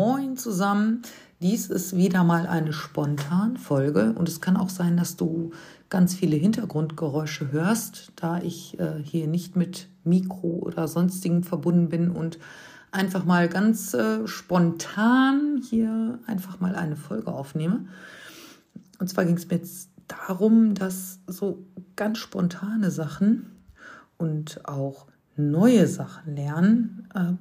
Moin zusammen. Dies ist wieder mal eine Spontanfolge und es kann auch sein, dass du ganz viele Hintergrundgeräusche hörst, da ich äh, hier nicht mit Mikro oder sonstigen verbunden bin und einfach mal ganz äh, spontan hier einfach mal eine Folge aufnehme. Und zwar ging es mir jetzt darum, dass so ganz spontane Sachen und auch neue Sachen lernen äh,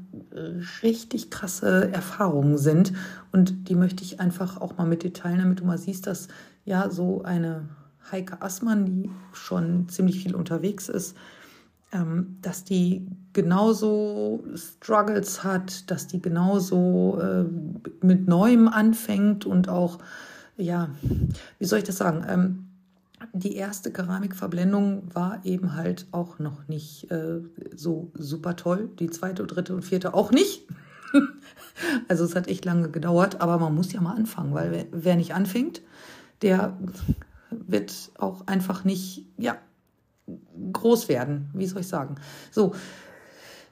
richtig krasse Erfahrungen sind. Und die möchte ich einfach auch mal mit dir teilen, damit du mal siehst, dass ja so eine Heike Assmann, die schon ziemlich viel unterwegs ist, ähm, dass die genauso Struggles hat, dass die genauso äh, mit Neuem anfängt und auch, ja, wie soll ich das sagen? Ähm, die erste Keramikverblendung war eben halt auch noch nicht äh, so super toll. Die zweite, dritte und vierte auch nicht. also es hat echt lange gedauert, aber man muss ja mal anfangen, weil wer, wer nicht anfängt, der wird auch einfach nicht, ja, groß werden. Wie soll ich sagen? So,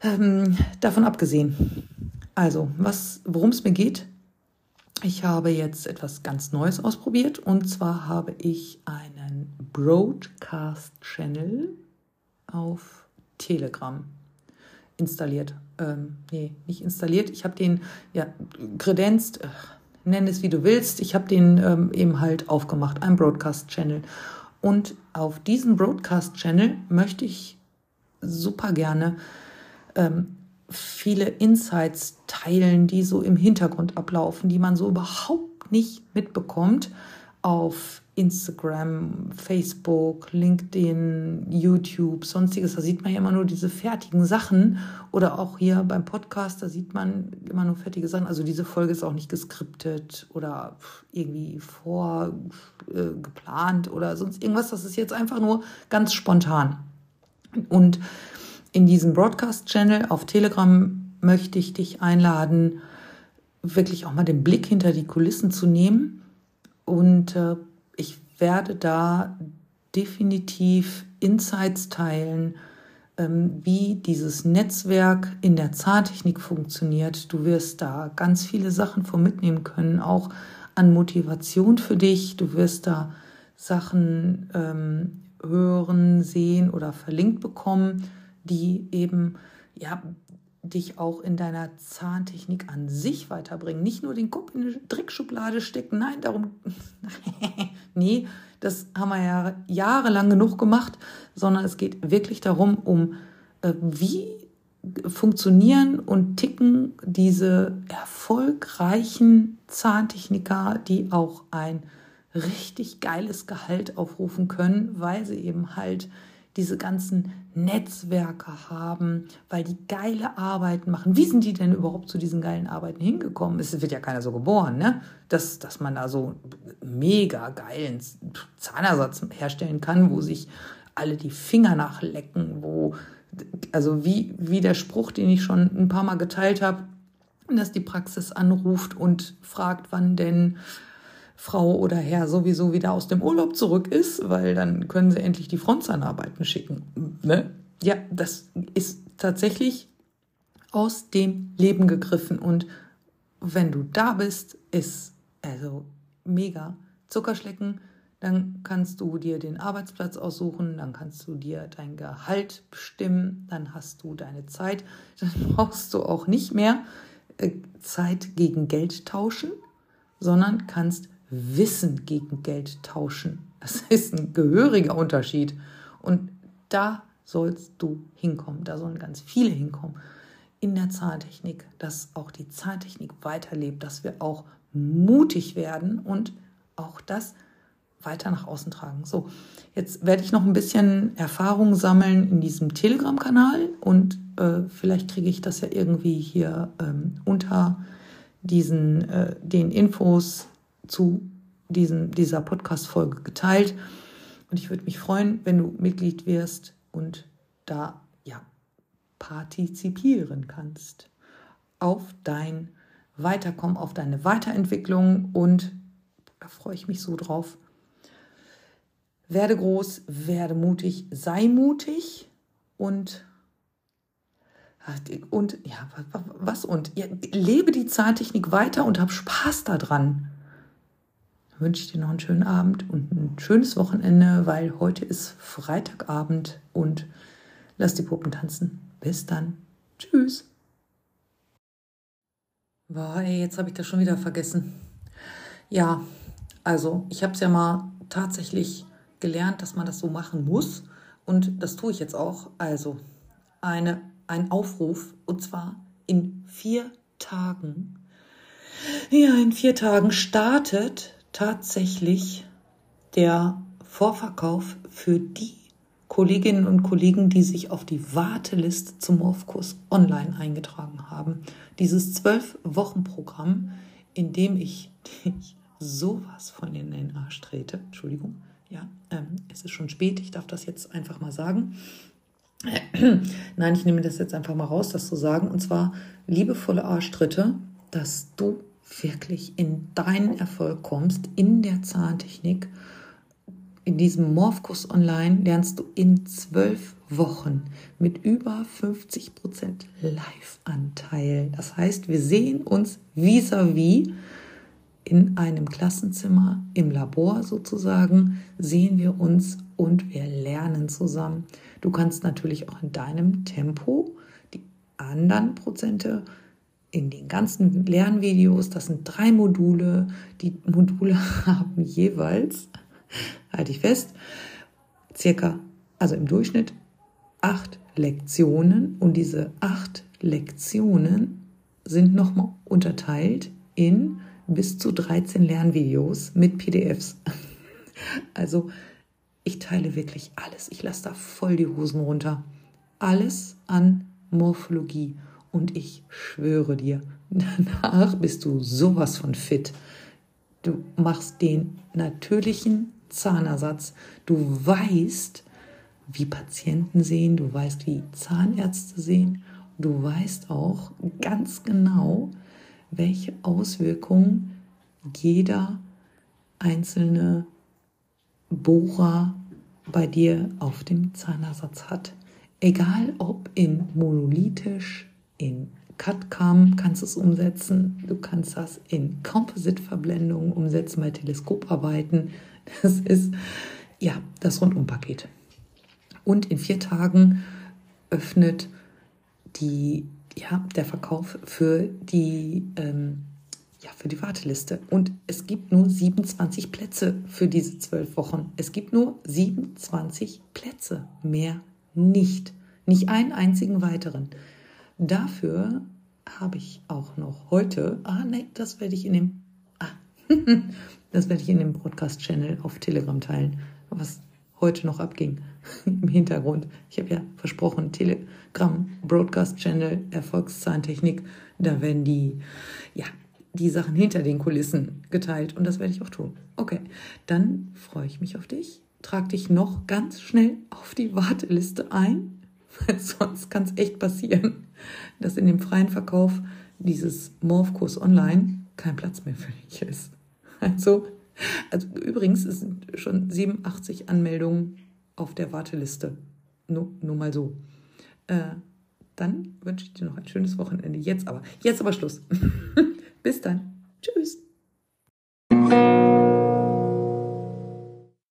ähm, davon abgesehen. Also, was, worum es mir geht, ich habe jetzt etwas ganz Neues ausprobiert und zwar habe ich einen Broadcast-Channel auf Telegram installiert. Ähm, nee, nicht installiert. Ich habe den ja kredenzt, äh, nenn es wie du willst. Ich habe den ähm, eben halt aufgemacht, ein Broadcast-Channel. Und auf diesem Broadcast-Channel möchte ich super gerne ähm, viele Insights teilen, die so im Hintergrund ablaufen, die man so überhaupt nicht mitbekommt auf Instagram, Facebook, LinkedIn, YouTube, sonstiges. Da sieht man ja immer nur diese fertigen Sachen. Oder auch hier beim Podcast, da sieht man immer nur fertige Sachen. Also diese Folge ist auch nicht geskriptet oder irgendwie vorgeplant äh, oder sonst irgendwas. Das ist jetzt einfach nur ganz spontan. Und in diesem Broadcast-Channel auf Telegram möchte ich dich einladen, wirklich auch mal den Blick hinter die Kulissen zu nehmen. Und äh, ich werde da definitiv Insights teilen, ähm, wie dieses Netzwerk in der Zahntechnik funktioniert. Du wirst da ganz viele Sachen von mitnehmen können, auch an Motivation für dich. Du wirst da Sachen ähm, hören, sehen oder verlinkt bekommen die eben ja dich auch in deiner Zahntechnik an sich weiterbringen. Nicht nur den Kopf in eine Trickschublade stecken. Nein, darum. nee, das haben wir ja jahrelang genug gemacht, sondern es geht wirklich darum, um äh, wie funktionieren und ticken diese erfolgreichen Zahntechniker, die auch ein richtig geiles Gehalt aufrufen können, weil sie eben halt diese ganzen Netzwerke haben, weil die geile Arbeiten machen. Wie sind die denn überhaupt zu diesen geilen Arbeiten hingekommen? Es wird ja keiner so geboren, ne? Dass, dass man da so mega geilen Zahnersatz herstellen kann, wo sich alle die Finger nachlecken, wo, also wie, wie der Spruch, den ich schon ein paar Mal geteilt habe, dass die Praxis anruft und fragt, wann denn Frau oder Herr sowieso wieder aus dem Urlaub zurück ist, weil dann können sie endlich die Frontzahnarbeiten schicken. Ne? Ja, das ist tatsächlich aus dem Leben gegriffen. Und wenn du da bist, ist also mega Zuckerschlecken. Dann kannst du dir den Arbeitsplatz aussuchen, dann kannst du dir dein Gehalt bestimmen, dann hast du deine Zeit. Dann brauchst du auch nicht mehr äh, Zeit gegen Geld tauschen, sondern kannst Wissen gegen Geld tauschen. Das ist ein gehöriger Unterschied. Und da sollst du hinkommen. Da sollen ganz viele hinkommen. In der Zahntechnik, dass auch die Zahntechnik weiterlebt, dass wir auch mutig werden und auch das weiter nach außen tragen. So, jetzt werde ich noch ein bisschen Erfahrung sammeln in diesem Telegram-Kanal und äh, vielleicht kriege ich das ja irgendwie hier ähm, unter diesen äh, den Infos zu diesen, dieser Podcast-Folge geteilt. Und ich würde mich freuen, wenn du Mitglied wirst und da ja partizipieren kannst auf dein Weiterkommen, auf deine Weiterentwicklung und da freue ich mich so drauf. Werde groß, werde mutig, sei mutig und Und ja, was und? Ja, lebe die Zahntechnik weiter und hab Spaß daran. Wünsche ich dir noch einen schönen Abend und ein schönes Wochenende, weil heute ist Freitagabend und lass die Puppen tanzen. Bis dann. Tschüss. Boah, ey, jetzt habe ich das schon wieder vergessen. Ja, also ich habe es ja mal tatsächlich gelernt, dass man das so machen muss. Und das tue ich jetzt auch. Also eine, ein Aufruf und zwar in vier Tagen. Ja, in vier Tagen startet tatsächlich der Vorverkauf für die Kolleginnen und Kollegen, die sich auf die Warteliste zum Morphkurs online eingetragen haben. Dieses zwölf-Wochen-Programm, in dem ich dich sowas von in den Arsch trete. Entschuldigung. Ja, ähm, es ist schon spät, ich darf das jetzt einfach mal sagen. Nein, ich nehme das jetzt einfach mal raus, das zu sagen. Und zwar liebevolle Arschtritte, dass du wirklich in deinen Erfolg kommst in der Zahntechnik. In diesem Morphkurs online lernst du in zwölf Wochen mit über 50% Live-Anteil. Das heißt, wir sehen uns vis-à-vis -vis in einem Klassenzimmer, im Labor sozusagen, sehen wir uns und wir lernen zusammen. Du kannst natürlich auch in deinem Tempo die anderen Prozente in den ganzen Lernvideos, das sind drei Module, die Module haben jeweils, halte ich fest, circa, also im Durchschnitt acht Lektionen und diese acht Lektionen sind nochmal unterteilt in bis zu 13 Lernvideos mit PDFs. Also ich teile wirklich alles. Ich lasse da voll die Hosen runter. Alles an Morphologie. Und ich schwöre dir, danach bist du sowas von fit. Du machst den natürlichen Zahnersatz. Du weißt, wie Patienten sehen. Du weißt, wie Zahnärzte sehen. Du weißt auch ganz genau, welche Auswirkungen jeder einzelne Bohrer bei dir auf dem Zahnersatz hat. Egal ob in monolithisch, in CAD-CAM kannst du es umsetzen, du kannst das in Composite-Verblendungen umsetzen, bei Teleskoparbeiten. Das ist ja das Rundumpaket. Und in vier Tagen öffnet die ja, der Verkauf für die, ähm, ja, für die Warteliste. Und es gibt nur 27 Plätze für diese zwölf Wochen. Es gibt nur 27 Plätze, mehr nicht. Nicht einen einzigen weiteren. Dafür habe ich auch noch heute, ah nee, das werde ich in dem, ah, das werde ich in dem Broadcast-Channel auf Telegram teilen, was heute noch abging im Hintergrund. Ich habe ja versprochen, Telegram, Broadcast Channel, Erfolgszahntechnik, da werden die, ja, die Sachen hinter den Kulissen geteilt und das werde ich auch tun. Okay, dann freue ich mich auf dich. Trag dich noch ganz schnell auf die Warteliste ein, weil sonst kann es echt passieren, dass in dem freien Verkauf dieses Morphkurs online kein Platz mehr für dich ist. Also also übrigens es sind schon 87 Anmeldungen auf der Warteliste. Nur, nur mal so. Äh, dann wünsche ich dir noch ein schönes Wochenende. Jetzt aber, jetzt aber Schluss. Bis dann. Tschüss.